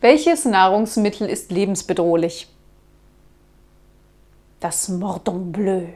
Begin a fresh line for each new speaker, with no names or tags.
welches Nahrungsmittel ist lebensbedrohlich? Das Mordon Bleu.